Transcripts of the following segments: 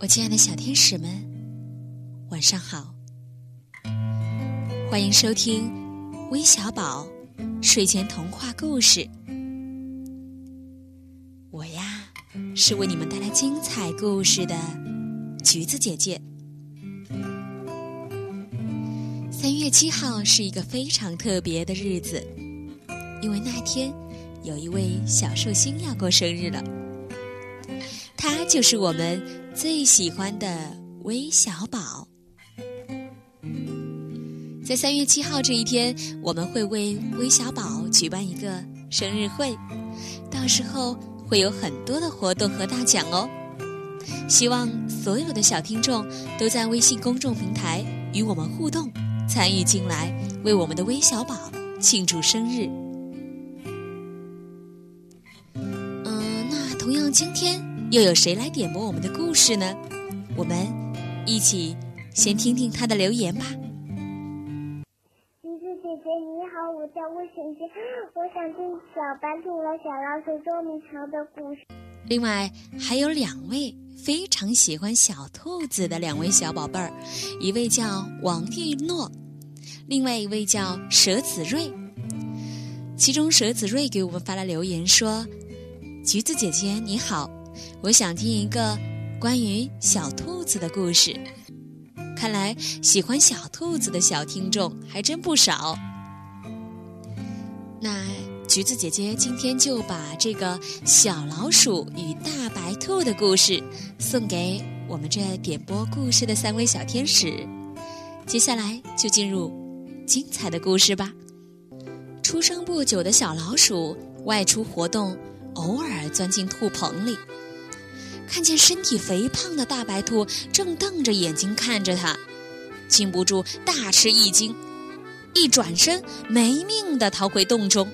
我亲爱的小天使们，晚上好！欢迎收听微小宝睡前童话故事。我呀，是为你们带来精彩故事的橘子姐姐。三月七号是一个非常特别的日子，因为那天有一位小寿星要过生日了。他就是我们最喜欢的微小宝。在三月七号这一天，我们会为微小宝举办一个生日会，到时候会有很多的活动和大奖哦。希望所有的小听众都在微信公众平台与我们互动，参与进来，为我们的微小宝庆祝生日。嗯，那同样今天。又有谁来点播我们的故事呢？我们一起先听听他的留言吧。橘子姐姐你好，我叫魏晨晨，我想听小白兔和小老鼠捉迷藏的故事。另外还有两位非常喜欢小兔子的两位小宝贝儿，一位叫王玉诺，另外一位叫佘子睿。其中佘子睿给我们发来留言说：“橘子姐姐你好。”我想听一个关于小兔子的故事。看来喜欢小兔子的小听众还真不少。那橘子姐姐今天就把这个小老鼠与大白兔的故事送给我们这点播故事的三位小天使。接下来就进入精彩的故事吧。出生不久的小老鼠外出活动，偶尔钻进兔棚里。看见身体肥胖的大白兔正瞪着眼睛看着他，禁不住大吃一惊，一转身没命的逃回洞中，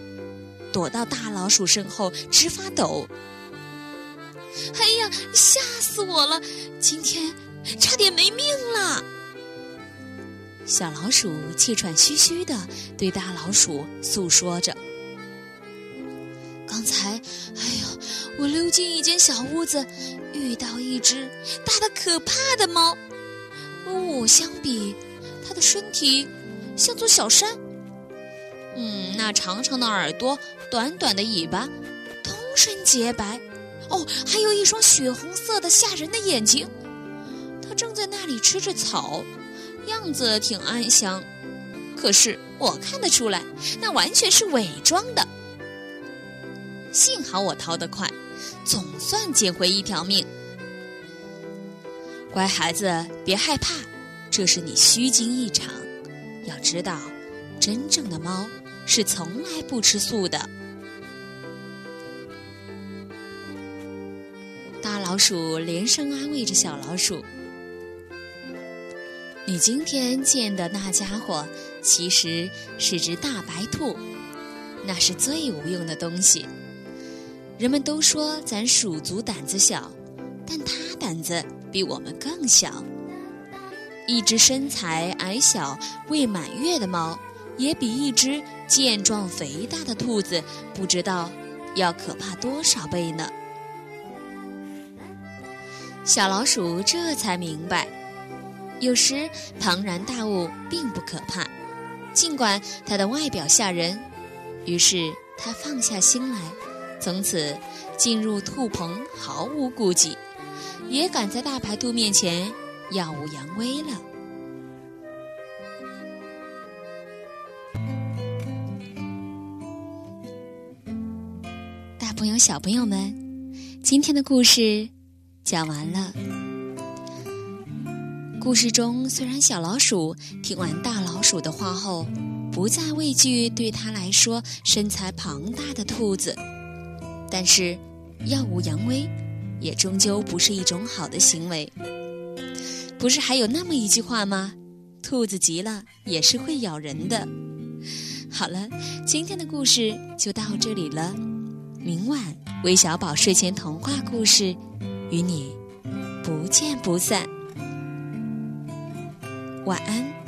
躲到大老鼠身后直发抖。哎呀，吓死我了！今天差点没命了。小老鼠气喘吁吁的对大老鼠诉说着：“刚才，哎呀，我溜进一间小屋子。”遇到一只大的可怕的猫，和我相比，它的身体像座小山。嗯，那长长的耳朵，短短的尾巴，通身洁白。哦，还有一双血红色的吓人的眼睛。它正在那里吃着草，样子挺安详。可是我看得出来，那完全是伪装的。幸好我逃得快。总算捡回一条命，乖孩子，别害怕，这是你虚惊一场。要知道，真正的猫是从来不吃素的。大老鼠连声安慰着小老鼠：“你今天见的那家伙，其实是只大白兔，那是最无用的东西。”人们都说咱鼠族胆子小，但它胆子比我们更小。一只身材矮小、未满月的猫，也比一只健壮肥大的兔子不知道要可怕多少倍呢。小老鼠这才明白，有时庞然大物并不可怕，尽管它的外表吓人。于是它放下心来。从此进入兔棚毫无顾忌，也敢在大白兔面前耀武扬威了。大朋友、小朋友们，今天的故事讲完了。故事中，虽然小老鼠听完大老鼠的话后，不再畏惧对他来说身材庞大的兔子。但是，耀武扬威，也终究不是一种好的行为。不是还有那么一句话吗？兔子急了也是会咬人的。好了，今天的故事就到这里了。明晚微小宝睡前童话故事，与你不见不散。晚安。